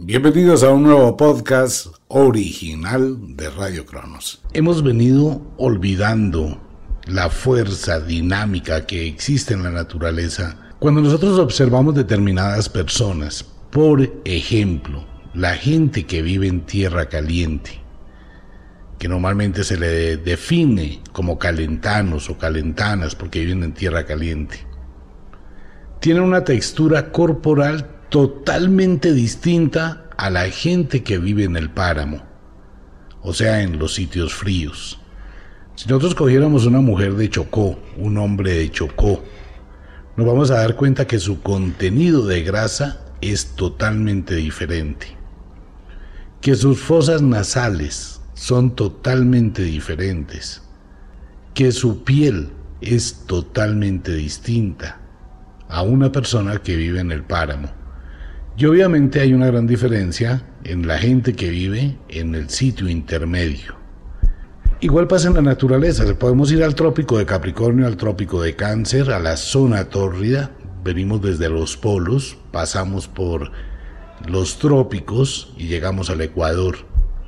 Bienvenidos a un nuevo podcast original de Radio Cronos. Hemos venido olvidando la fuerza dinámica que existe en la naturaleza cuando nosotros observamos determinadas personas. Por ejemplo, la gente que vive en tierra caliente, que normalmente se le define como calentanos o calentanas porque viven en tierra caliente, tiene una textura corporal totalmente distinta a la gente que vive en el páramo, o sea, en los sitios fríos. Si nosotros cogiéramos una mujer de Chocó, un hombre de Chocó, nos vamos a dar cuenta que su contenido de grasa es totalmente diferente, que sus fosas nasales son totalmente diferentes, que su piel es totalmente distinta a una persona que vive en el páramo. Y obviamente hay una gran diferencia en la gente que vive en el sitio intermedio. Igual pasa en la naturaleza, podemos ir al trópico de Capricornio, al trópico de Cáncer, a la zona tórrida, venimos desde los polos, pasamos por los trópicos y llegamos al Ecuador.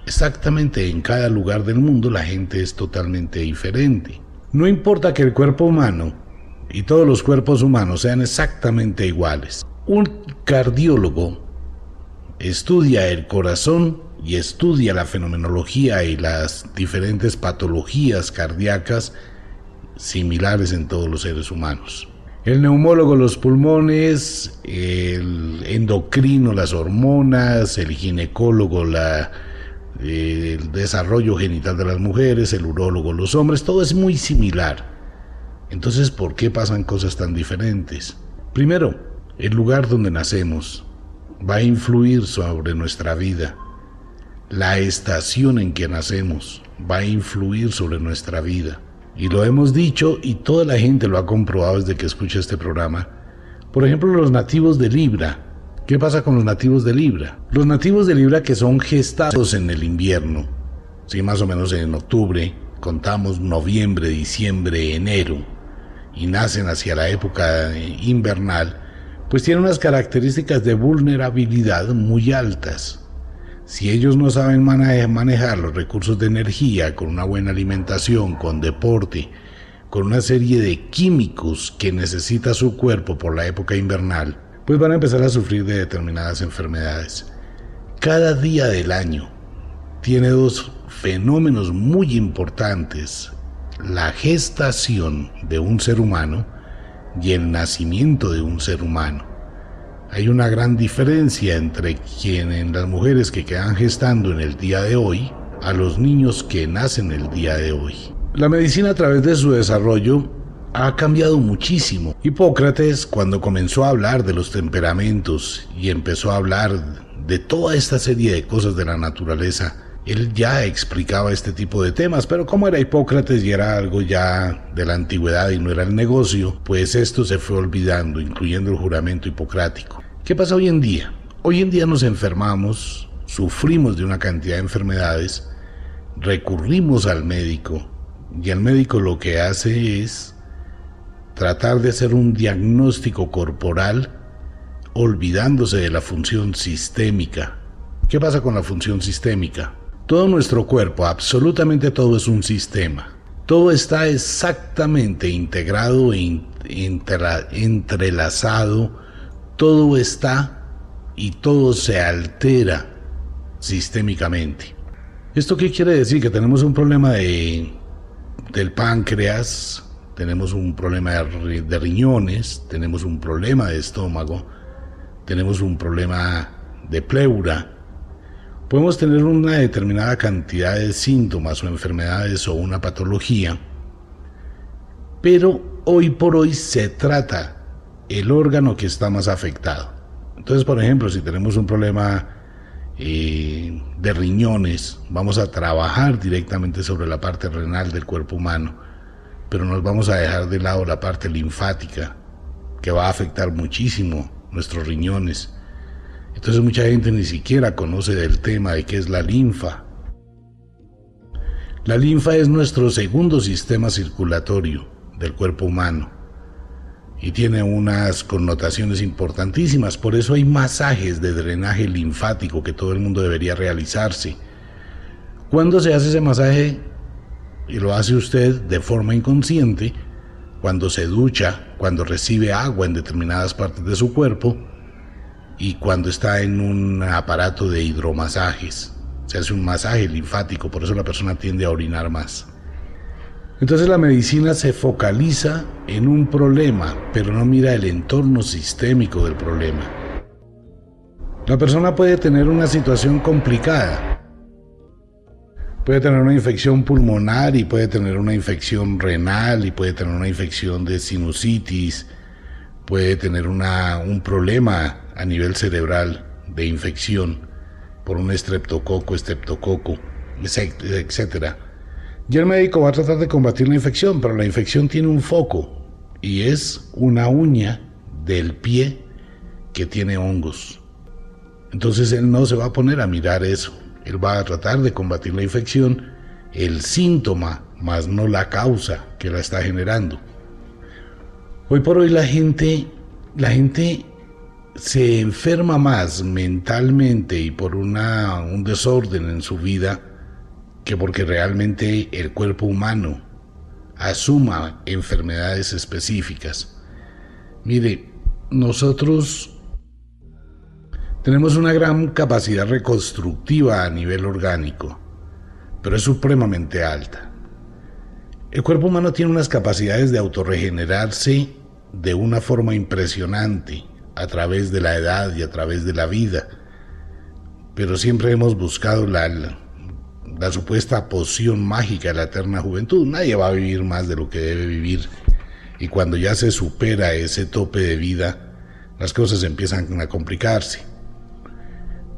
Exactamente en cada lugar del mundo la gente es totalmente diferente. No importa que el cuerpo humano y todos los cuerpos humanos sean exactamente iguales. Un cardiólogo estudia el corazón y estudia la fenomenología y las diferentes patologías cardíacas similares en todos los seres humanos. El neumólogo los pulmones, el endocrino las hormonas, el ginecólogo la, el desarrollo genital de las mujeres, el urólogo los hombres, todo es muy similar. Entonces, ¿por qué pasan cosas tan diferentes? Primero, el lugar donde nacemos va a influir sobre nuestra vida. La estación en que nacemos va a influir sobre nuestra vida. Y lo hemos dicho y toda la gente lo ha comprobado desde que escucha este programa. Por ejemplo, los nativos de Libra. ¿Qué pasa con los nativos de Libra? Los nativos de Libra que son gestados en el invierno, sí, más o menos en octubre, contamos noviembre, diciembre, enero, y nacen hacia la época invernal, pues tiene unas características de vulnerabilidad muy altas. Si ellos no saben manejar los recursos de energía con una buena alimentación, con deporte, con una serie de químicos que necesita su cuerpo por la época invernal, pues van a empezar a sufrir de determinadas enfermedades. Cada día del año tiene dos fenómenos muy importantes. La gestación de un ser humano y el nacimiento de un ser humano. Hay una gran diferencia entre quienes las mujeres que quedan gestando en el día de hoy a los niños que nacen el día de hoy. La medicina a través de su desarrollo ha cambiado muchísimo. Hipócrates, cuando comenzó a hablar de los temperamentos y empezó a hablar de toda esta serie de cosas de la naturaleza, él ya explicaba este tipo de temas, pero como era Hipócrates y era algo ya de la antigüedad y no era el negocio, pues esto se fue olvidando, incluyendo el juramento hipocrático. ¿Qué pasa hoy en día? Hoy en día nos enfermamos, sufrimos de una cantidad de enfermedades, recurrimos al médico y el médico lo que hace es tratar de hacer un diagnóstico corporal olvidándose de la función sistémica. ¿Qué pasa con la función sistémica? Todo nuestro cuerpo, absolutamente todo es un sistema. Todo está exactamente integrado entrelazado. Todo está y todo se altera sistémicamente. ¿Esto qué quiere decir? Que tenemos un problema de, del páncreas, tenemos un problema de riñones, tenemos un problema de estómago, tenemos un problema de pleura, Podemos tener una determinada cantidad de síntomas o enfermedades o una patología, pero hoy por hoy se trata el órgano que está más afectado. Entonces, por ejemplo, si tenemos un problema eh, de riñones, vamos a trabajar directamente sobre la parte renal del cuerpo humano, pero nos vamos a dejar de lado la parte linfática, que va a afectar muchísimo nuestros riñones entonces mucha gente ni siquiera conoce del tema de qué es la linfa. La linfa es nuestro segundo sistema circulatorio del cuerpo humano. y tiene unas connotaciones importantísimas. Por eso hay masajes de drenaje linfático que todo el mundo debería realizarse. Cuando se hace ese masaje, y lo hace usted de forma inconsciente, cuando se ducha, cuando recibe agua en determinadas partes de su cuerpo y cuando está en un aparato de hidromasajes. Se hace un masaje linfático, por eso la persona tiende a orinar más. Entonces la medicina se focaliza en un problema, pero no mira el entorno sistémico del problema. La persona puede tener una situación complicada. Puede tener una infección pulmonar y puede tener una infección renal y puede tener una infección de sinusitis, puede tener un problema a nivel cerebral de infección por un estreptococo, estreptococo, etcétera y el médico va a tratar de combatir la infección, pero la infección tiene un foco y es una uña del pie que tiene hongos. Entonces él no se va a poner a mirar eso. Él va a tratar de combatir la infección, el síntoma, más no la causa que la está generando. Hoy por hoy la gente, la gente se enferma más mentalmente y por una, un desorden en su vida que porque realmente el cuerpo humano asuma enfermedades específicas. Mire, nosotros tenemos una gran capacidad reconstructiva a nivel orgánico, pero es supremamente alta. El cuerpo humano tiene unas capacidades de autorregenerarse de una forma impresionante a través de la edad y a través de la vida, pero siempre hemos buscado la, supuesta poción mágica de la eterna juventud. Nadie va a vivir más de lo que debe vivir. Y cuando ya se supera ese tope de vida, las cosas empiezan a complicarse.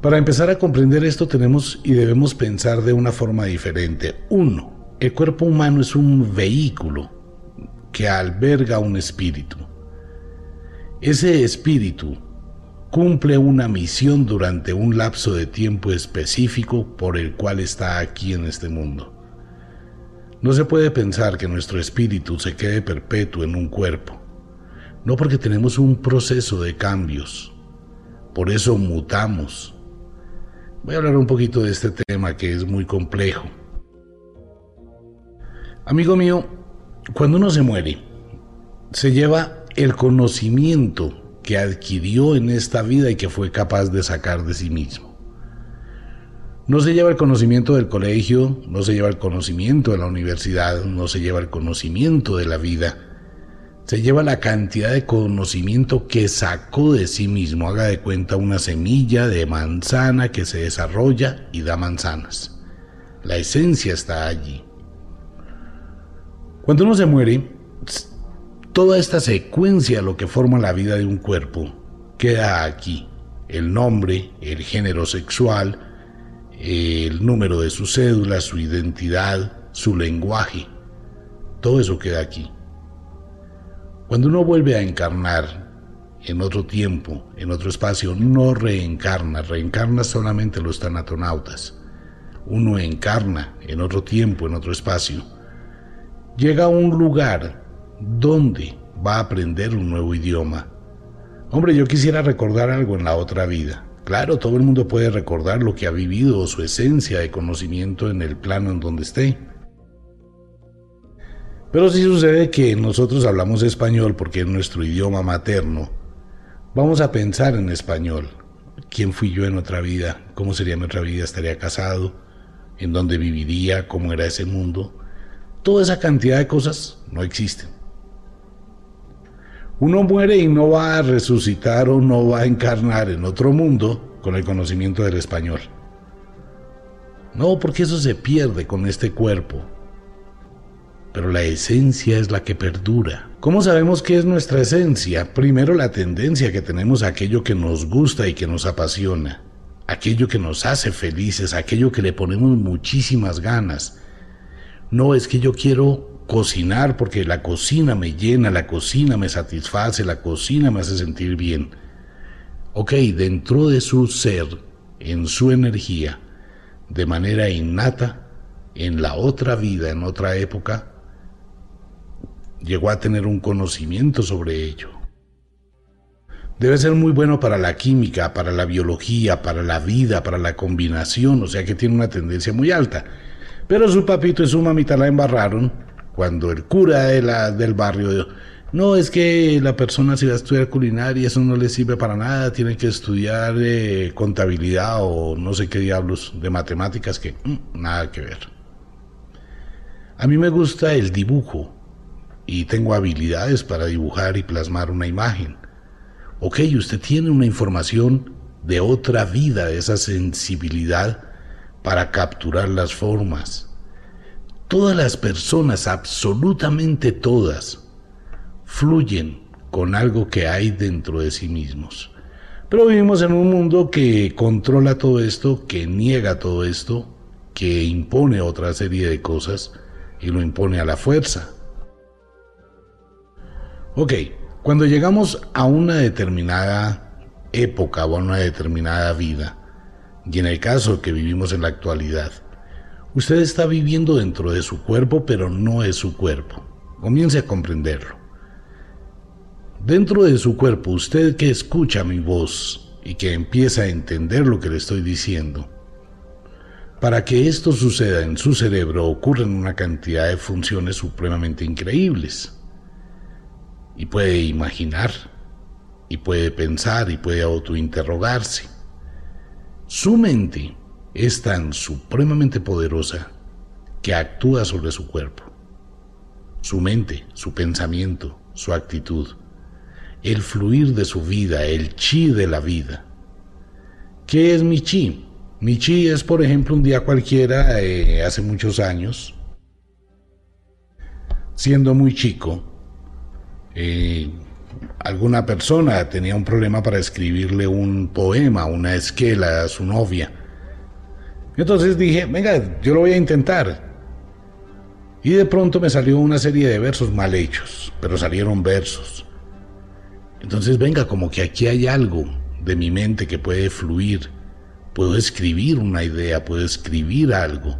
Para empezar a comprender esto tenemos y debemos pensar de una forma diferente. Uno, el cuerpo humano es un vehículo que alberga un espíritu. Ese espíritu cumple una misión durante un lapso de tiempo específico por el cual está aquí en este mundo. No se puede pensar que nuestro espíritu se quede perpetuo en un cuerpo, no porque tenemos un proceso de cambios, por eso mutamos. Voy a hablar un poquito de este tema que es muy complejo. Amigo mío, cuando uno se muere, se lleva el conocimiento que adquirió en esta vida y que fue capaz de sacar de sí mismo. No se lleva el conocimiento del colegio, no se lleva el conocimiento de la universidad, no se lleva el conocimiento de la vida, se lleva la cantidad de conocimiento que sacó de sí mismo. Haga de cuenta una semilla de manzana que se desarrolla y da manzanas. La esencia está allí. Cuando uno se muere, Toda esta secuencia, lo que forma la vida de un cuerpo, queda aquí. El nombre, el género sexual, el número de su cédula, su identidad, su lenguaje. Todo eso queda aquí. Cuando uno vuelve a encarnar en otro tiempo, en otro espacio, no reencarna, reencarna solamente los tanatonautas. Uno encarna en otro tiempo, en otro espacio. Llega a un lugar ¿Dónde va a aprender un nuevo idioma? Hombre, yo quisiera recordar algo en la otra vida. Claro, todo el mundo puede recordar lo que ha vivido o su esencia de conocimiento en el plano en donde esté. Pero si sucede que nosotros hablamos español porque es nuestro idioma materno, vamos a pensar en español. ¿Quién fui yo en otra vida? ¿Cómo sería mi otra vida? ¿Estaría casado? ¿En dónde viviría? ¿Cómo era ese mundo? Toda esa cantidad de cosas no existen. Uno muere y no va a resucitar o no va a encarnar en otro mundo con el conocimiento del español. No, porque eso se pierde con este cuerpo. Pero la esencia es la que perdura. ¿Cómo sabemos qué es nuestra esencia? Primero la tendencia que tenemos a aquello que nos gusta y que nos apasiona, aquello que nos hace felices, aquello que le ponemos muchísimas ganas. No es que yo quiero cocinar porque la cocina me llena, la cocina me satisface, la cocina me hace sentir bien. Ok, dentro de su ser, en su energía, de manera innata, en la otra vida, en otra época, llegó a tener un conocimiento sobre ello. Debe ser muy bueno para la química, para la biología, para la vida, para la combinación, o sea que tiene una tendencia muy alta. Pero su papito y su mamita la embarraron cuando el cura de la, del barrio no, es que la persona si va a estudiar culinaria, eso no le sirve para nada, tiene que estudiar eh, contabilidad o no sé qué diablos de matemáticas que mm, nada que ver. A mí me gusta el dibujo y tengo habilidades para dibujar y plasmar una imagen. Ok, usted tiene una información de otra vida, esa sensibilidad para capturar las formas. Todas las personas, absolutamente todas, fluyen con algo que hay dentro de sí mismos. Pero vivimos en un mundo que controla todo esto, que niega todo esto, que impone otra serie de cosas y lo impone a la fuerza. Ok, cuando llegamos a una determinada época o a una determinada vida, y en el caso que vivimos en la actualidad, usted está viviendo dentro de su cuerpo, pero no es su cuerpo. Comience a comprenderlo. Dentro de su cuerpo, usted que escucha mi voz y que empieza a entender lo que le estoy diciendo, para que esto suceda en su cerebro ocurren una cantidad de funciones supremamente increíbles. Y puede imaginar, y puede pensar, y puede autointerrogarse. Su mente es tan supremamente poderosa que actúa sobre su cuerpo. Su mente, su pensamiento, su actitud el fluir de su vida, el chi de la vida. ¿Qué es mi chi? Mi chi es, por ejemplo, un día cualquiera, eh, hace muchos años, siendo muy chico, eh, alguna persona tenía un problema para escribirle un poema, una esquela a su novia. Entonces dije, venga, yo lo voy a intentar. Y de pronto me salió una serie de versos mal hechos, pero salieron versos. Entonces venga, como que aquí hay algo de mi mente que puede fluir. Puedo escribir una idea, puedo escribir algo.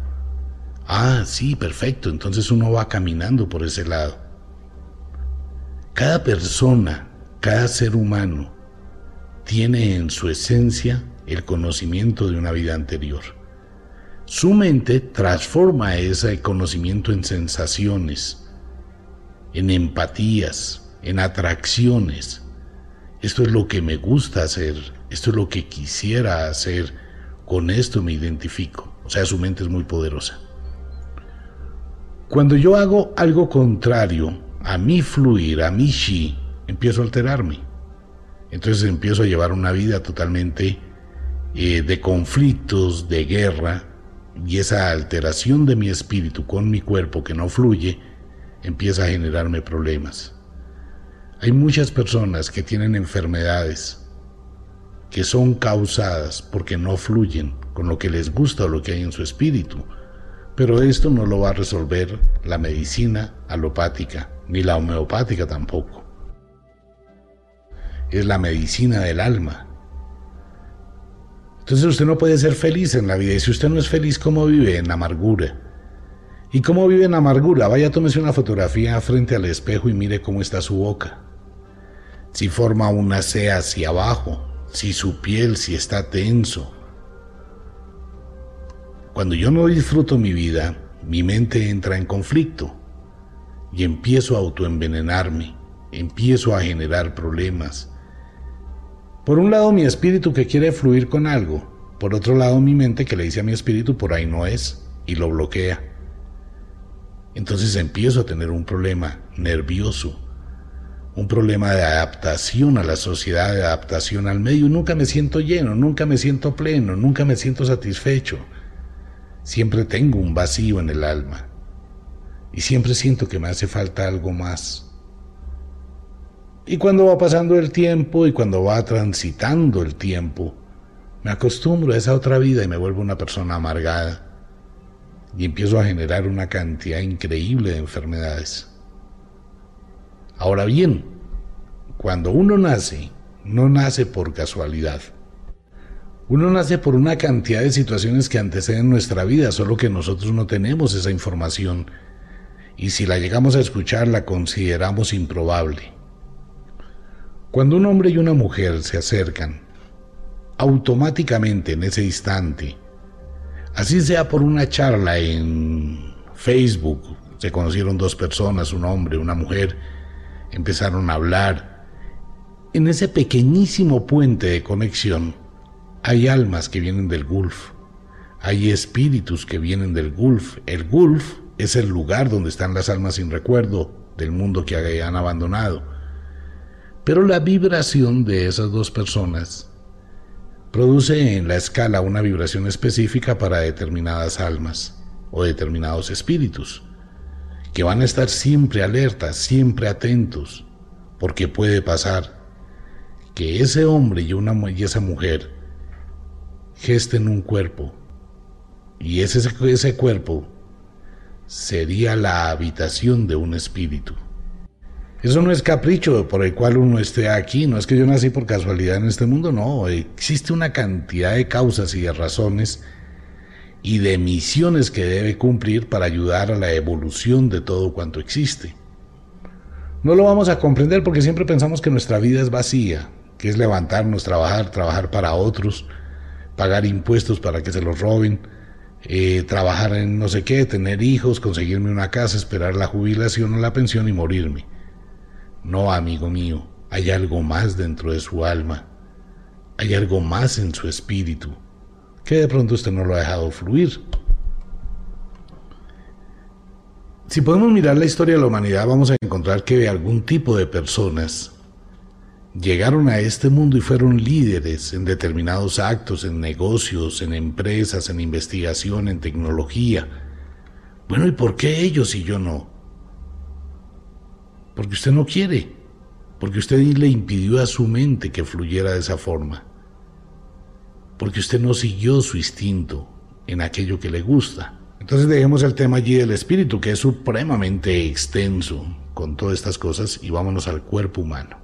Ah, sí, perfecto. Entonces uno va caminando por ese lado. Cada persona, cada ser humano, tiene en su esencia el conocimiento de una vida anterior. Su mente transforma ese conocimiento en sensaciones, en empatías, en atracciones, esto es lo que me gusta hacer, esto es lo que quisiera hacer, con esto me identifico. O sea, su mente es muy poderosa. Cuando yo hago algo contrario a mi fluir, a mi chi, empiezo a alterarme. Entonces empiezo a llevar una vida totalmente eh, de conflictos, de guerra, y esa alteración de mi espíritu con mi cuerpo que no fluye empieza a generarme problemas. Hay muchas personas que tienen enfermedades que son causadas porque no fluyen con lo que les gusta o lo que hay en su espíritu. Pero esto no lo va a resolver la medicina alopática, ni la homeopática tampoco. Es la medicina del alma. Entonces usted no puede ser feliz en la vida. Y si usted no es feliz, ¿cómo vive? En amargura. ¿Y cómo vive en amargura? Vaya, tómese una fotografía frente al espejo y mire cómo está su boca si forma una C hacia abajo, si su piel si está tenso. Cuando yo no disfruto mi vida, mi mente entra en conflicto y empiezo a autoenvenenarme, empiezo a generar problemas. Por un lado mi espíritu que quiere fluir con algo, por otro lado mi mente que le dice a mi espíritu por ahí no es y lo bloquea. Entonces empiezo a tener un problema nervioso, un problema de adaptación a la sociedad, de adaptación al medio. Nunca me siento lleno, nunca me siento pleno, nunca me siento satisfecho. Siempre tengo un vacío en el alma y siempre siento que me hace falta algo más. Y cuando va pasando el tiempo y cuando va transitando el tiempo, me acostumbro a esa otra vida y me vuelvo una persona amargada y empiezo a generar una cantidad increíble de enfermedades. Ahora bien, cuando uno nace, no nace por casualidad. Uno nace por una cantidad de situaciones que anteceden nuestra vida, solo que nosotros no tenemos esa información. y si la llegamos a escuchar la consideramos improbable. Cuando un hombre y una mujer se acercan, automáticamente en ese instante, así sea por una charla en Facebook, se conocieron dos personas, un hombre, una mujer, empezaron a hablar, en ese pequeñísimo puente de conexión hay almas que vienen del Gulf, hay espíritus que vienen del Gulf. El Gulf es el lugar donde están las almas sin recuerdo del mundo que han abandonado. Pero la vibración de esas dos personas produce en la escala una vibración específica para determinadas almas o determinados espíritus, que van a estar siempre alertas, siempre atentos, porque puede pasar que ese hombre y, esa mujer gesten un cuerpo, y ese, ese cuerpo sería la habitación de un espíritu. Eso no es capricho por el cual uno esté aquí, no es que yo nací por casualidad en este mundo, no, existe una cantidad de causas y de razones y de misiones que debe cumplir para ayudar a la evolución de todo cuanto existe. No lo vamos a comprender porque siempre pensamos que nuestra vida es vacía, que es levantarnos, trabajar, trabajar para otros, pagar impuestos para que se los roben, eh, trabajar en no sé qué, tener hijos, conseguirme una casa, esperar la jubilación o la pensión y morirme. No, amigo mío, hay algo más dentro de su alma, hay algo más en su espíritu, que de pronto usted no lo ha dejado fluir. Si podemos mirar la historia de la humanidad, vamos a encontrar que algún tipo de personas llegaron a este mundo y fueron líderes en determinados actos, en negocios, en empresas, en investigación, en tecnología. Bueno, ¿y por qué ellos y yo no? Porque usted no quiere, porque usted le impidió a su mente que fluyera de esa forma, porque usted no siguió su instinto en aquello que le gusta. Entonces dejemos el tema allí del espíritu, que es supremamente extenso con todas estas cosas, y vámonos al cuerpo humano.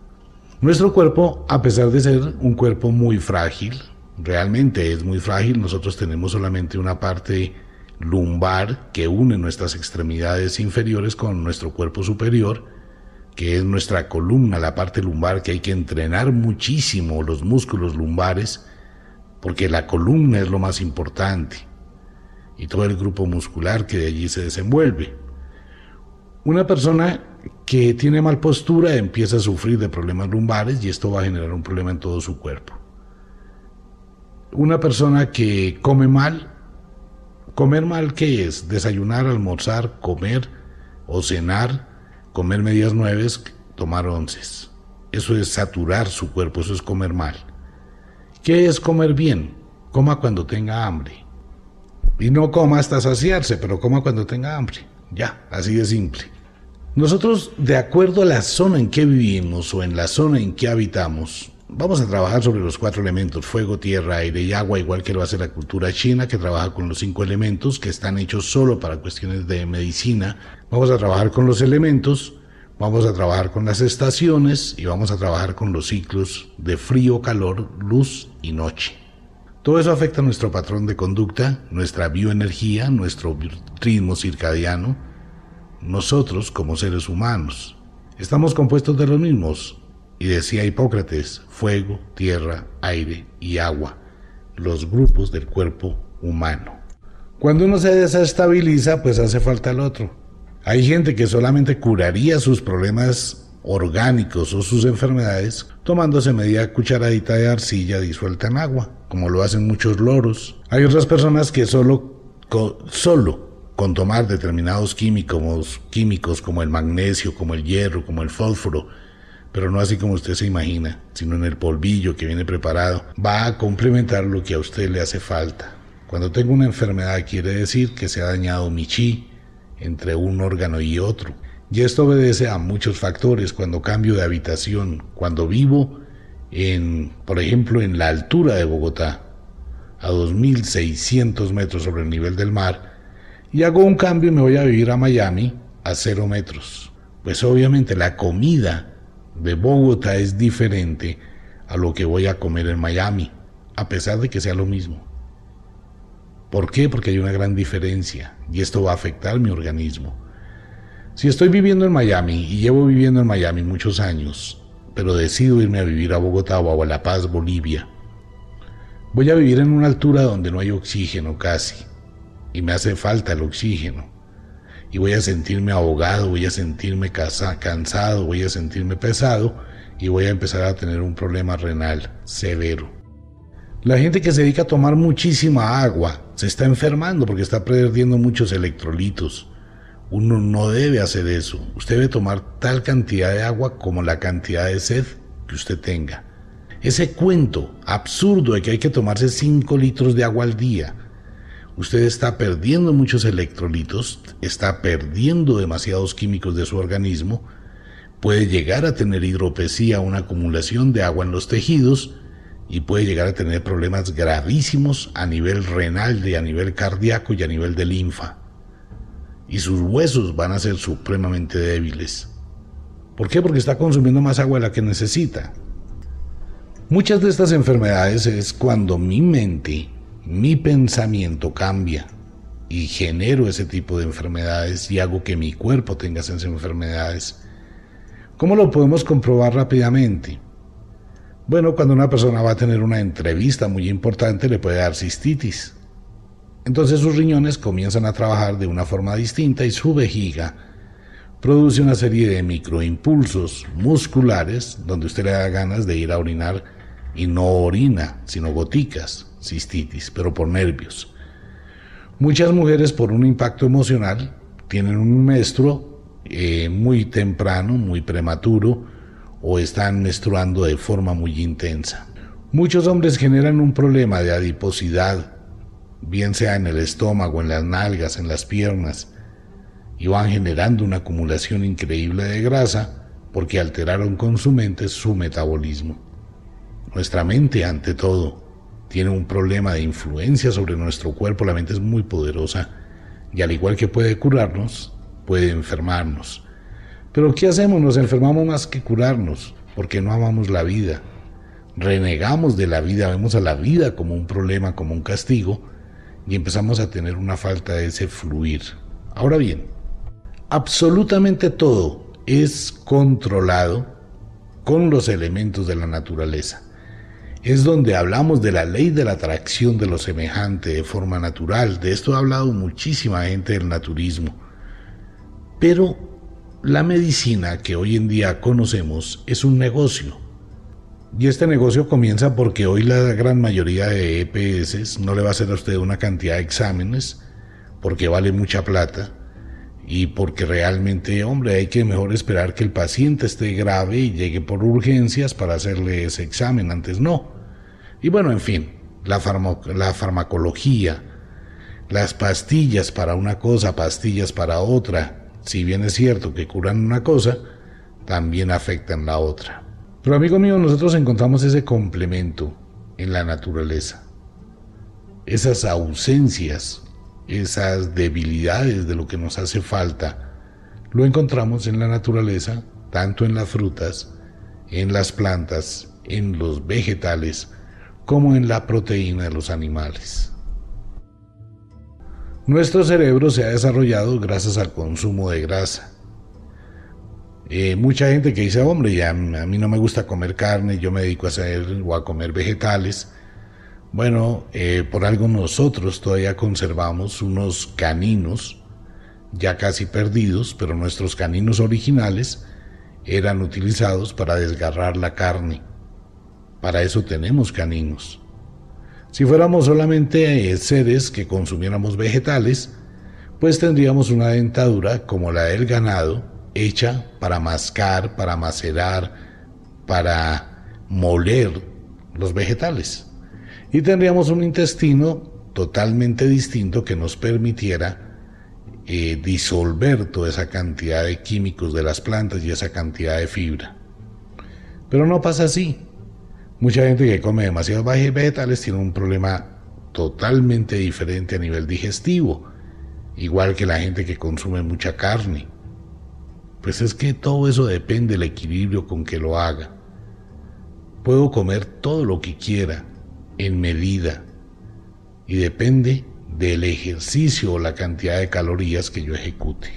Nuestro cuerpo, a pesar de ser un cuerpo muy frágil, realmente es muy frágil, nosotros tenemos solamente una parte lumbar que une nuestras extremidades inferiores con nuestro cuerpo superior, que es nuestra columna, la parte lumbar que hay que entrenar muchísimo los músculos lumbares, porque la columna es lo más importante, y todo el grupo muscular que de allí se desenvuelve. Una persona que tiene mal postura empieza a sufrir de problemas lumbares y esto va a generar un problema en todo su cuerpo. Una persona que come mal, comer mal, ¿qué es? Desayunar, almorzar, comer o cenar, comer medias nueves, tomar onces. Eso es saturar su cuerpo, eso es comer mal. ¿Qué es comer bien? Coma cuando tenga hambre. Y no coma hasta saciarse, pero coma cuando tenga hambre. Ya, así de simple. Nosotros, de acuerdo a la zona en que vivimos o en la zona en que habitamos, vamos a trabajar sobre los cuatro elementos, fuego, tierra, aire y agua, igual que lo hace la cultura china, que trabaja con los cinco elementos, que están hechos solo para cuestiones de medicina. Vamos a trabajar con los elementos, vamos a trabajar con las estaciones y vamos a trabajar con los ciclos de frío, calor, luz y noche. Todo eso afecta nuestro patrón de conducta, nuestra bioenergía, nuestro ritmo circadiano, nosotros, como seres humanos, estamos compuestos de los mismos, y decía Hipócrates, fuego, tierra, aire y agua, los grupos del cuerpo humano. Cuando uno se desestabiliza, pues hace falta el otro. Hay gente que solamente curaría sus problemas orgánicos o sus enfermedades tomándose media cucharadita de arcilla disuelta en agua, como lo hacen muchos loros. Hay otras personas que solo, solo con tomar determinados químicos, químicos como el magnesio, como el hierro, como el fósforo, pero no así como usted se imagina, sino en el polvillo que viene preparado, va a complementar lo que a usted le hace falta. Cuando tengo una enfermedad quiere decir que se ha dañado mi chi entre un órgano y otro. Y esto obedece a muchos factores. Cuando cambio de habitación, cuando vivo en, por ejemplo, en la altura de Bogotá, a 2.600 metros sobre el nivel del mar, y hago un cambio y me voy a vivir a Miami a cero metros. Pues obviamente la comida de Bogotá es diferente a lo que voy a comer en Miami, a pesar de que sea lo mismo. ¿Por qué? Porque hay una gran diferencia y esto va a afectar mi organismo. Si estoy viviendo en Miami y llevo viviendo en Miami muchos años, pero decido irme a vivir a Bogotá o a La Paz, Bolivia, voy a vivir en una altura donde no hay oxígeno casi y me hace falta el oxígeno. Y voy a sentirme ahogado, voy a sentirme cansado, voy a sentirme pesado y voy a empezar a tener un problema renal severo. La gente que se dedica a tomar muchísima agua se está enfermando porque está perdiendo muchos electrolitos. Uno no debe hacer eso. Usted debe tomar tal cantidad de agua como la cantidad de sed que usted tenga. Ese cuento absurdo de que hay que tomarse 5 litros de agua al día usted está perdiendo muchos electrolitos, está perdiendo demasiados químicos de su organismo, puede llegar a tener hidropesía, una acumulación de agua en los tejidos, y puede llegar a tener problemas gravísimos a nivel renal, a nivel cardíaco y a nivel de linfa. Y sus huesos van a ser supremamente débiles. ¿Por qué? Porque está consumiendo más agua de la que necesita. Muchas de estas enfermedades es cuando mi mente mi pensamiento cambia y genero ese tipo de enfermedades y hago que mi cuerpo tenga esas enfermedades. ¿Cómo lo podemos comprobar rápidamente? Bueno, cuando una persona va a tener una entrevista muy importante le puede dar cistitis. Entonces sus riñones comienzan a trabajar de una forma distinta y su vejiga produce una serie de microimpulsos musculares donde usted le da ganas de ir a orinar y no orina, sino goticas cistitis, pero por nervios. Muchas mujeres por un impacto emocional tienen un menstruo eh, muy temprano, muy prematuro, o están menstruando de forma muy intensa. Muchos hombres generan un problema de adiposidad, bien sea en el estómago, en las nalgas, en las piernas, y van generando una acumulación increíble de grasa porque alteraron con su mente su metabolismo. Nuestra mente ante todo tiene un problema de influencia sobre nuestro cuerpo, la mente es muy poderosa y al igual que puede curarnos, puede enfermarnos. Pero ¿qué hacemos? Nos enfermamos más que curarnos, porque no amamos la vida. Renegamos de la vida, vemos a la vida como un problema, como un castigo, y empezamos a tener una falta de ese fluir. Ahora bien, absolutamente todo es controlado con los elementos de la naturaleza es donde hablamos de la ley de la atracción de lo semejante de forma natural. De esto ha hablado muchísima gente del naturismo. Pero la medicina que hoy en día conocemos es un negocio. Y este negocio comienza porque hoy la gran mayoría de EPS no le va a hacer a usted una cantidad de exámenes porque vale mucha plata y porque realmente, hombre, hay que mejor esperar que el paciente esté grave y llegue por urgencias para hacerle ese examen, antes no. Y bueno, en fin, la, la farmacología, las pastillas para una cosa, pastillas para otra, si bien es cierto que curan una cosa, también afectan la otra. Pero amigo mío, nosotros encontramos ese complemento en la naturaleza. Esas ausencias esas debilidades de lo que nos hace falta, lo encontramos en la naturaleza, tanto en las frutas, en las plantas, en los vegetales, como en la proteína de los animales. Nuestro cerebro se ha desarrollado gracias al consumo de grasa. Eh, mucha gente que dice, hombre, ya a mí no me gusta comer carne, yo me dedico a hacer o a comer vegetales, bueno, eh, por algo nosotros todavía conservamos unos caninos ya casi perdidos, pero nuestros caninos originales eran utilizados para desgarrar la carne. Para eso tenemos caninos. Si fuéramos solamente eh, seres que consumiéramos vegetales, pues tendríamos una dentadura como la del ganado, hecha para mascar, para macerar, para moler los vegetales y tendríamos un intestino totalmente distinto que nos permitiera eh, disolver toda esa cantidad de químicos de las plantas y esa cantidad de fibra. Pero no pasa así. Mucha gente que come demasiados vegetales tiene un problema totalmente diferente a nivel digestivo, igual que la gente que consume mucha carne. Pues es que todo eso depende del equilibrio con que lo haga. Puedo comer todo lo que quiera, en medida y depende del ejercicio o la cantidad de calorías que yo ejecute.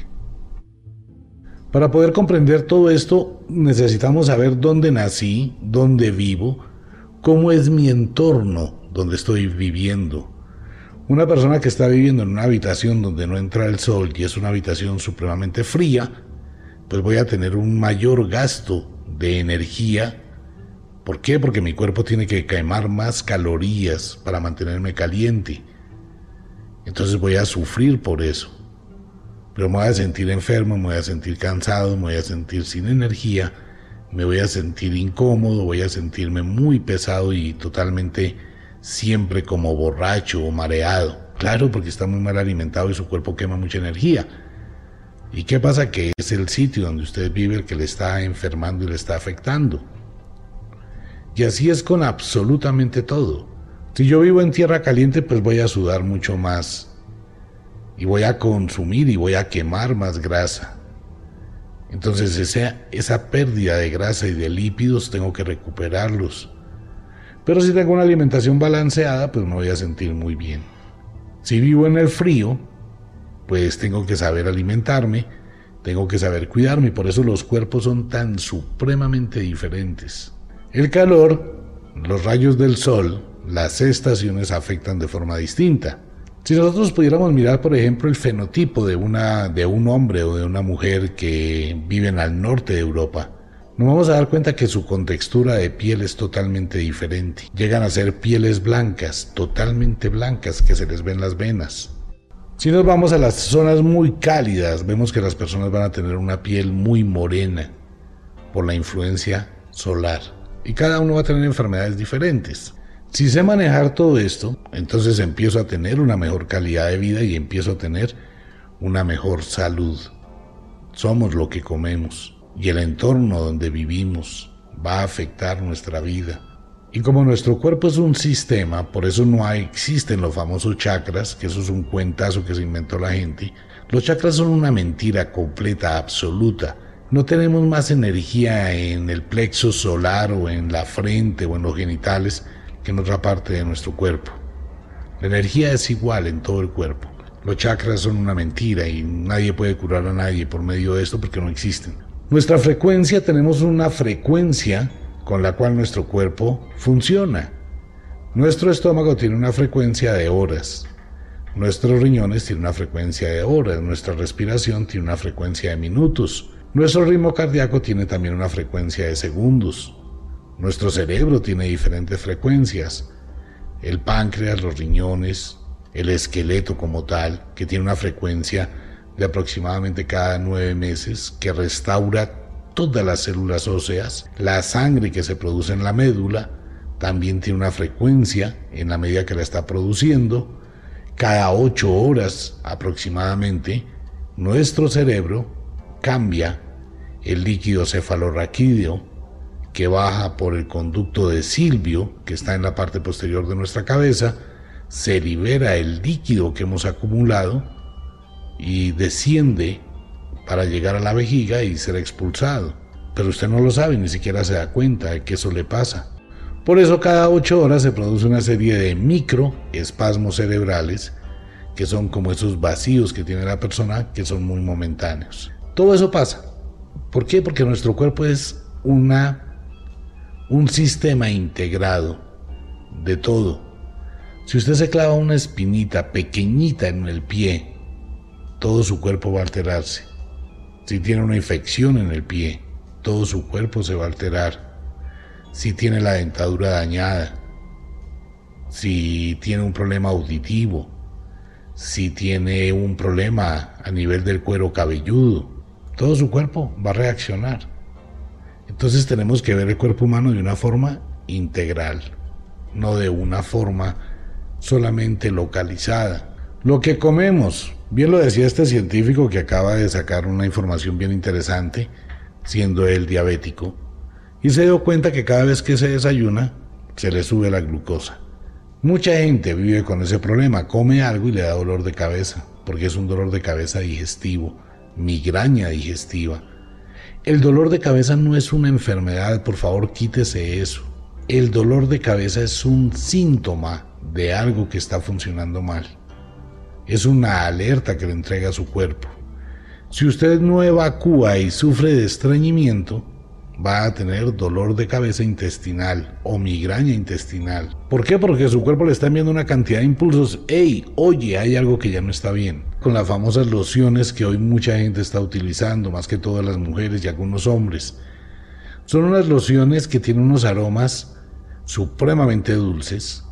Para poder comprender todo esto necesitamos saber dónde nací, dónde vivo, cómo es mi entorno donde estoy viviendo. Una persona que está viviendo en una habitación donde no entra el sol y es una habitación supremamente fría, pues voy a tener un mayor gasto de energía. ¿Por qué? Porque mi cuerpo tiene que quemar más calorías para mantenerme caliente. Entonces voy a sufrir por eso pero me voy a sentir enfermo, me voy a sentir cansado, me voy a sentir sin energía, me voy a sentir incómodo, voy a sentirme muy pesado y totalmente siempre como borracho o mareado. Claro, porque está muy mal alimentado y su cuerpo quema mucha energía. ¿Y qué pasa? Que es el sitio donde usted vive el que le está enfermando y le está afectando. Y así es con absolutamente todo. Si yo vivo en tierra caliente, pues voy a sudar mucho más y voy a consumir y voy a quemar más grasa. Entonces esa, esa pérdida de grasa y de lípidos tengo que recuperarlos. Pero si tengo una alimentación balanceada, pues me voy a sentir muy bien. Si vivo en el frío, pues tengo que saber alimentarme, tengo que saber cuidarme, por eso los cuerpos son tan supremamente diferentes. El calor, los rayos del sol, las estaciones afectan de forma distinta. Si nosotros pudiéramos mirar, por ejemplo, el fenotipo de, una, de un hombre o de una mujer que viven al norte de Europa, nos vamos a dar cuenta que su contextura de piel es totalmente diferente. Llegan a ser pieles blancas, totalmente blancas, que se les ven las venas. Si nos vamos a las zonas muy cálidas, vemos que las personas van a tener una piel muy morena por la influencia solar. Y cada uno va a tener enfermedades diferentes. Si sé manejar todo esto, entonces empiezo a tener una mejor calidad de vida y empiezo a tener una mejor salud. Somos lo que comemos y el entorno donde vivimos va a afectar nuestra vida. Y como nuestro cuerpo es un sistema, por eso no existen los famosos chakras, que eso es un cuentazo que se inventó la gente. Los chakras son una mentira completa, absoluta. No tenemos más energía en el plexo solar o en la frente o en los genitales que en otra parte de nuestro cuerpo. La energía es igual en todo el cuerpo. Los chakras son una mentira y nadie puede curar a nadie por medio de esto porque no existen. Nuestra frecuencia, tenemos una frecuencia con la cual nuestro cuerpo funciona. Nuestro estómago tiene una frecuencia de horas. Nuestros riñones tienen una frecuencia de horas. Nuestra respiración tiene una frecuencia de minutos. Nuestro ritmo cardíaco tiene también una frecuencia de segundos. Nuestro cerebro tiene diferentes frecuencias. El páncreas, los riñones, el esqueleto como tal, que tiene una frecuencia de aproximadamente cada nueve meses, que restaura todas las células óseas. La sangre que se produce en la médula también tiene una frecuencia en la medida que la está produciendo. Cada ocho horas aproximadamente, nuestro cerebro cambia el líquido cefalorraquídeo que baja por el conducto de Silvio, que está en la parte posterior de nuestra cabeza, se libera el líquido que hemos acumulado y desciende para llegar a la vejiga y ser expulsado. Pero usted no lo sabe, ni siquiera se da cuenta de que eso le pasa. Por eso cada ocho horas se produce una serie de micro espasmos cerebrales, que son como esos vacíos que tiene la persona, que son muy momentáneos. Todo eso pasa. ¿Por qué? Porque nuestro cuerpo es una un sistema integrado de todo. Si usted se clava una espinita pequeñita en el pie, todo su cuerpo va a alterarse. Si tiene una infección en el pie, todo su cuerpo se va a alterar. Si tiene la dentadura dañada, si tiene un problema auditivo, si tiene un problema a nivel del cuero cabelludo, todo su cuerpo va a reaccionar. Entonces tenemos que ver el cuerpo humano de una forma integral, no de una forma solamente localizada. Lo que comemos, bien lo decía este científico que acaba de sacar una información bien interesante, siendo él diabético, y se dio cuenta que cada vez que se desayuna, se le sube la glucosa. Mucha gente vive con ese problema, come algo y le da dolor de cabeza, porque es un dolor de cabeza digestivo, migraña digestiva el dolor de cabeza no es una enfermedad, por favor quítese eso. El dolor de cabeza es un síntoma de algo que está funcionando mal. Es una alerta que le entrega su cuerpo. Si usted no evacúa y sufre de estreñimiento, va a tener dolor de cabeza intestinal o migraña intestinal. ¿Por qué? Porque su cuerpo le está enviando una cantidad de impulsos. ¡Ey! Oye, hay algo que ya no está bien. Con las famosas lociones que hoy mucha gente está utilizando, más que todas las mujeres y algunos hombres. Son unas lociones que tienen unos aromas supremamente dulces,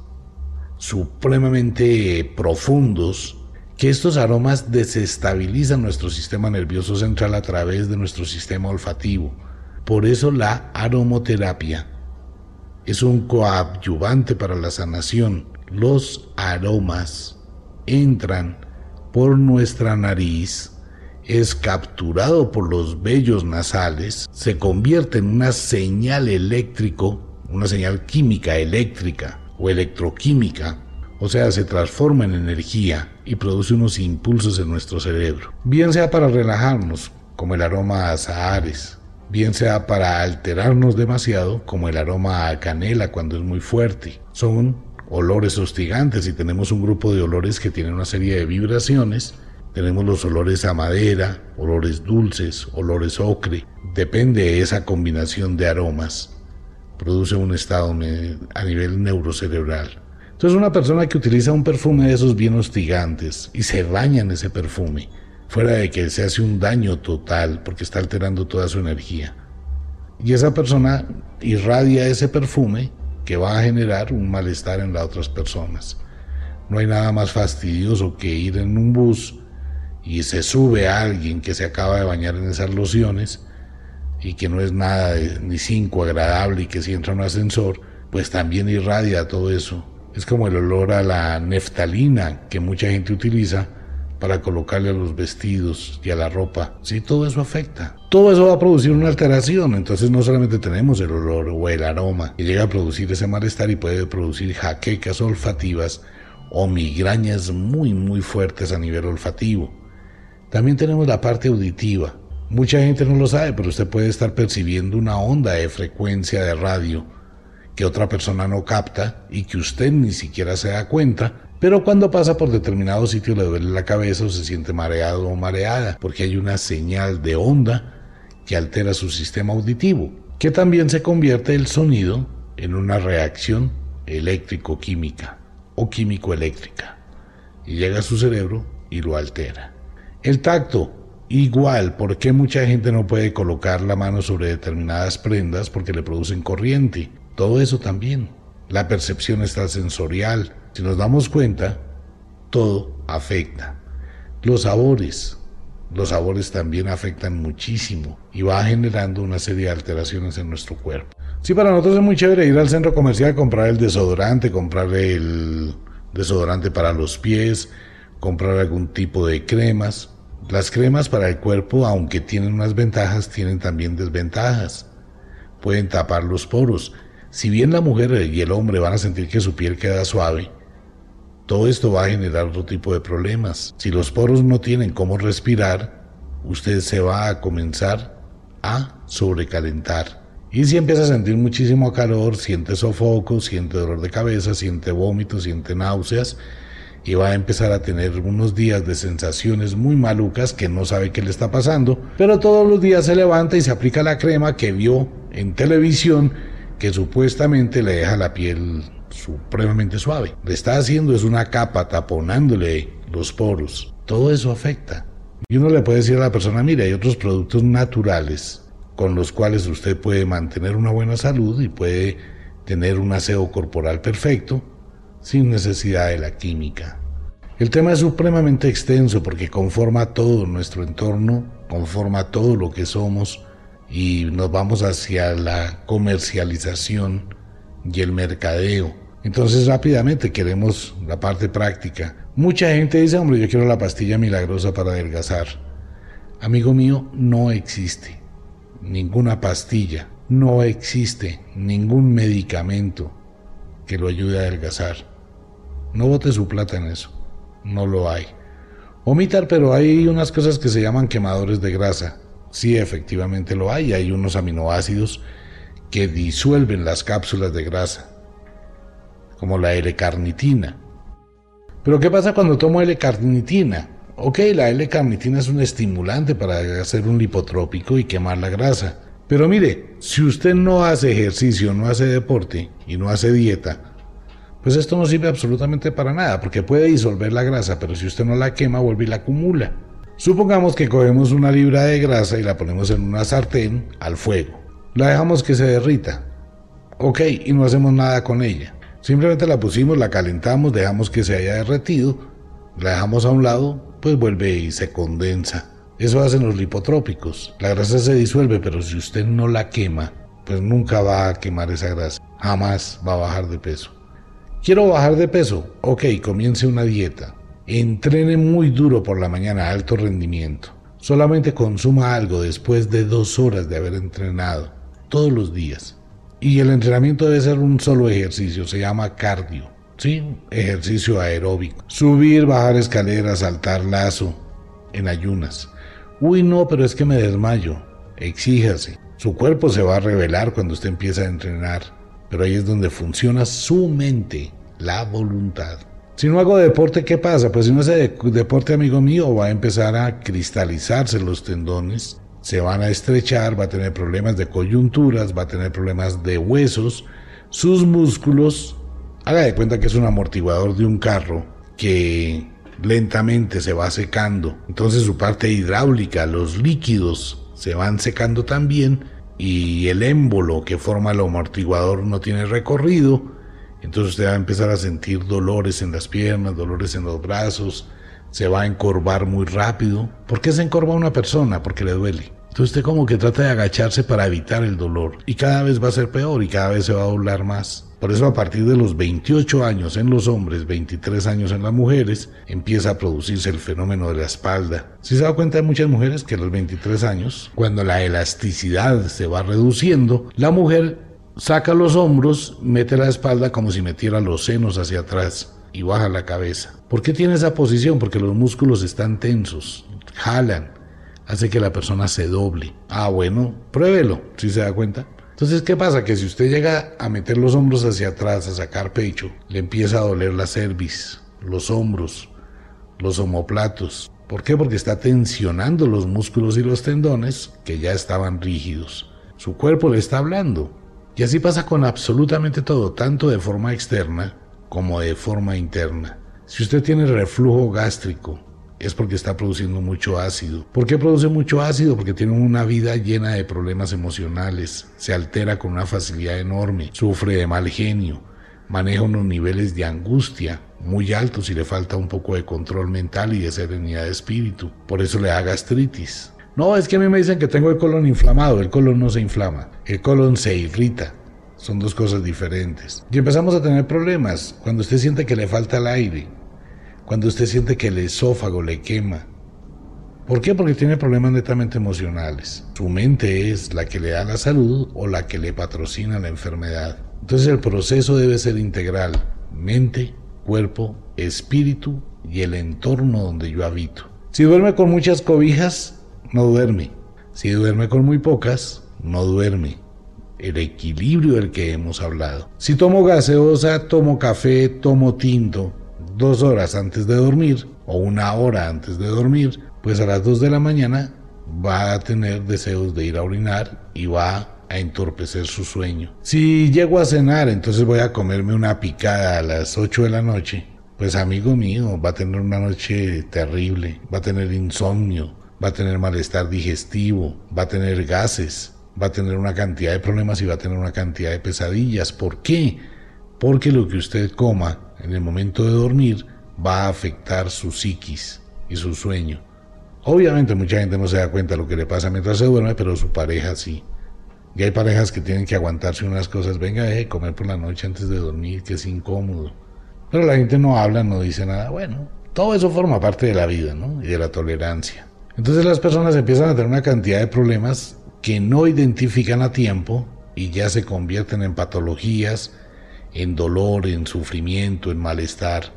supremamente profundos, que estos aromas desestabilizan nuestro sistema nervioso central a través de nuestro sistema olfativo por eso la aromoterapia es un coadyuvante para la sanación. Los aromas entran por nuestra nariz, es capturado por los vellos nasales, se convierte en una señal eléctrico, una señal química eléctrica o electroquímica, o sea, se transforma en energía y produce unos impulsos en nuestro cerebro. Bien sea para relajarnos, como el aroma a azahares, bien sea para alterarnos demasiado, como el aroma a canela cuando es muy fuerte. Son olores hostigantes y tenemos un grupo de olores que tienen una serie de vibraciones. Tenemos los olores a madera, olores dulces, olores ocre. Depende de esa combinación de aromas. Produce un estado a nivel neurocerebral. Entonces una persona que utiliza un perfume de esos bien hostigantes y se baña en ese perfume, fuera de que se hace un daño total porque está alterando toda su energía. Y esa persona irradia ese perfume que va a generar un malestar en las otras personas. No hay nada más fastidioso que ir en un bus y se sube a alguien que se acaba de bañar en esas lociones y que no es nada ni cinco agradable y que si entra un ascensor, pues también irradia todo eso. Es como el olor a la neftalina que mucha gente utiliza para colocarle a los vestidos y a la ropa. Sí, todo eso afecta. Todo eso va a producir una alteración. Entonces no solamente tenemos el olor o el aroma que llega a producir ese malestar y puede producir jaquecas olfativas o migrañas muy muy fuertes a nivel olfativo. También tenemos la parte auditiva. Mucha gente no lo sabe, pero usted puede estar percibiendo una onda de frecuencia de radio que otra persona no capta y que usted ni siquiera se da cuenta pero cuando pasa por determinado sitio le duele la cabeza o se siente mareado o mareada, porque hay una señal de onda que altera su sistema auditivo, que también se convierte el sonido en una reacción eléctrico-química o químico-eléctrica, y llega a su cerebro y lo altera. El tacto, igual, ¿por qué mucha gente no puede colocar la mano sobre determinadas prendas? Porque le producen corriente. Todo eso también. La percepción extrasensorial, si nos damos cuenta, todo afecta. Los sabores, los sabores también afectan muchísimo y va generando una serie de alteraciones en nuestro cuerpo. Sí, para nosotros es muy chévere ir al centro comercial, comprar el desodorante, comprar el desodorante para los pies, comprar algún tipo de cremas. Las cremas para el cuerpo, aunque tienen unas ventajas, tienen también desventajas. Pueden tapar los poros. Si bien la mujer y el hombre van a sentir que su piel queda suave, todo esto va a generar otro tipo de problemas. Si los poros no tienen cómo respirar, usted se va a comenzar a sobrecalentar. Y si empieza a sentir muchísimo calor, siente sofoco, siente dolor de cabeza, siente vómitos, siente náuseas y va a empezar a tener unos días de sensaciones muy malucas que no sabe qué le está pasando, pero todos los días se levanta y se aplica la crema que vio en televisión que supuestamente le deja la piel supremamente suave. Le está haciendo es una capa taponándole los poros. Todo eso afecta. Y uno le puede decir a la persona, mire, hay otros productos naturales con los cuales usted puede mantener una buena salud y puede tener un aseo corporal perfecto sin necesidad de la química. El tema es supremamente extenso porque conforma todo nuestro entorno, conforma todo lo que somos y nos vamos hacia la comercialización y el mercadeo. Entonces rápidamente queremos la parte práctica. Mucha gente dice, hombre, yo quiero la pastilla milagrosa para adelgazar. Amigo mío, no existe ninguna pastilla, no existe ningún medicamento que lo ayude a adelgazar. No bote su plata en eso, no lo hay. Omitar, pero hay unas cosas que se llaman quemadores de grasa. Sí, efectivamente lo hay, hay unos aminoácidos que disuelven las cápsulas de grasa, como la L-carnitina. Pero ¿qué pasa cuando tomo L-carnitina Ok, la L-carnitina es un estimulante para hacer un lipotrópico y quemar la grasa. Pero mire, si usted no hace ejercicio, no hace deporte y no hace dieta, pues esto no sirve absolutamente para nada, porque puede disolver la grasa, pero si usted no la quema, vuelve y la acumula. Supongamos que cogemos una libra de grasa y la ponemos en una sartén al fuego. La dejamos que se derrita. Ok, y no hacemos nada con ella. Simplemente la pusimos, la calentamos, dejamos que se haya derretido, la dejamos a un lado, pues vuelve y se condensa. Eso hacen los lipotrópicos. La grasa se disuelve, pero si usted no la quema, pues nunca va a quemar esa grasa. Jamás va a bajar de peso. Quiero bajar de peso. Ok, comience una dieta. Entrene muy duro por la mañana, alto rendimiento. Solamente consuma algo después de dos horas de haber entrenado, todos los días. Y el entrenamiento debe ser un solo ejercicio, se llama cardio. ¿sí? Ejercicio aeróbico. Subir, bajar escaleras, saltar lazo, en ayunas. Uy, no, pero es que me desmayo. Exíjase. Su cuerpo se va a revelar cuando usted empieza a entrenar. Pero ahí es donde funciona su mente, la voluntad. Si no hago deporte, ¿qué pasa? Pues si no hace deporte, amigo mío, va a empezar a cristalizarse los tendones, se van a estrechar, va a tener problemas de coyunturas, va a tener problemas de huesos, sus músculos. Haga de cuenta que es un amortiguador de un carro que lentamente se va secando. Entonces su parte hidráulica, los líquidos se van secando también y el émbolo que forma el amortiguador no tiene recorrido, entonces usted va a empezar a sentir dolores en las piernas, dolores en los brazos, se va a encorvar muy rápido. ¿Por qué se encorva una persona? Porque le duele. Entonces usted como que trata de agacharse para evitar el dolor y cada vez va a ser peor y cada vez se va a doblar más. Por eso a partir de los 28 años en los hombres, 23 años en las mujeres, empieza a producirse el fenómeno de la espalda. Si se da cuenta de muchas mujeres que a los 23 años, cuando la elasticidad se va reduciendo, la mujer saca los hombros, mete la espalda como si metiera los senos hacia atrás y baja la cabeza. ¿Por qué tiene esa posición? Porque los músculos están tensos, jalan, hace que la persona se doble. Ah, bueno, pruébelo, si se da cuenta. Entonces, ¿qué pasa? Que si usted llega a meter los hombros hacia atrás, a sacar pecho, le empieza a doler la cerviz, los hombros, los omoplatos. ¿Por qué? Porque está tensionando los músculos y los tendones que ya estaban rígidos. Su cuerpo le está hablando. Y así pasa con absolutamente todo, tanto de forma externa como de forma interna. Si usted tiene reflujo gástrico, es porque está produciendo mucho ácido. ¿Por qué produce mucho ácido? Porque tiene una vida llena de problemas emocionales, se altera con una facilidad enorme, sufre de mal genio, maneja unos niveles de angustia muy altos y le falta un poco de control mental y de serenidad de espíritu. Por eso le da gastritis. No, es que a mí me dicen que tengo el colon inflamado. El colon no se inflama, el colon se irrita. Son dos cosas diferentes. Y empezamos a tener problemas cuando usted siente que le falta el aire, cuando usted siente que el esófago le quema. ¿Por qué? Porque tiene problemas netamente emocionales. Su mente es la que le da la salud o la que le patrocina la enfermedad. Entonces el proceso debe ser integral. Mente, cuerpo, espíritu y el entorno donde yo habito. Si duerme con muchas cobijas, no duerme. Si duerme con muy pocas, no duerme. El equilibrio del que hemos hablado. Si tomo gaseosa, tomo café, tomo tinto, dos horas antes de dormir o una hora antes de dormir, pues a las dos de la mañana va a tener deseos de ir a orinar y va a entorpecer su sueño. Si llego a cenar, entonces voy a comerme una picada a las 8 de la noche, pues amigo mío, va a tener una noche terrible, va a tener insomnio, va a tener malestar digestivo, va a tener gases, va a tener una cantidad de problemas y va a tener una cantidad de pesadillas. ¿Por qué? Porque lo que usted coma en el momento de dormir va a afectar su psiquis y su sueño. Obviamente mucha gente no se da cuenta de lo que le pasa mientras se duerme, pero su pareja sí. Y hay parejas que tienen que aguantarse unas cosas, venga, deje de comer por la noche antes de dormir, que es incómodo. Pero la gente no habla, no dice nada. Bueno, todo eso forma parte de la vida, ¿no? Y de la tolerancia. Entonces las personas empiezan a tener una cantidad de problemas que no identifican a tiempo y ya se convierten en patologías en dolor, en sufrimiento, en malestar,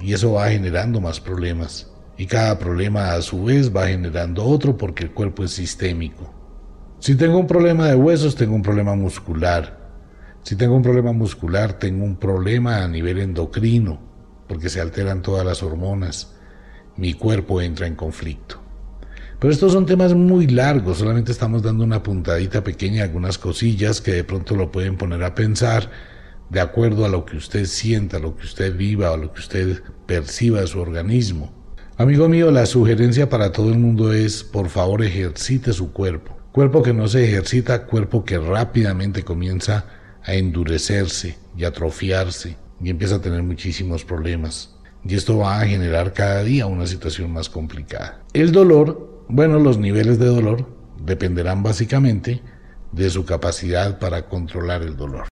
y eso va generando más problemas. Y cada problema a su vez va generando otro porque el cuerpo es sistémico. Si tengo un problema de huesos, tengo un problema muscular. Si tengo un problema muscular, tengo un problema a nivel endocrino, porque se alteran todas las hormonas. mi cuerpo entra en conflicto. Pero estos son temas muy largos, solamente estamos dando una puntadita pequeña, algunas cosillas que de pronto lo pueden poner a pensar de acuerdo a lo que usted sienta, lo que usted viva, o lo que usted perciba de su organismo. Amigo mío, la sugerencia para todo el mundo es, por favor, ejercite su cuerpo. Cuerpo que no se ejercita, cuerpo que rápidamente comienza a endurecerse y atrofiarse y empieza a tener muchísimos problemas. Y esto va a generar cada día una situación más complicada. El dolor, bueno, los niveles de dolor dependerán básicamente de su capacidad para controlar el dolor.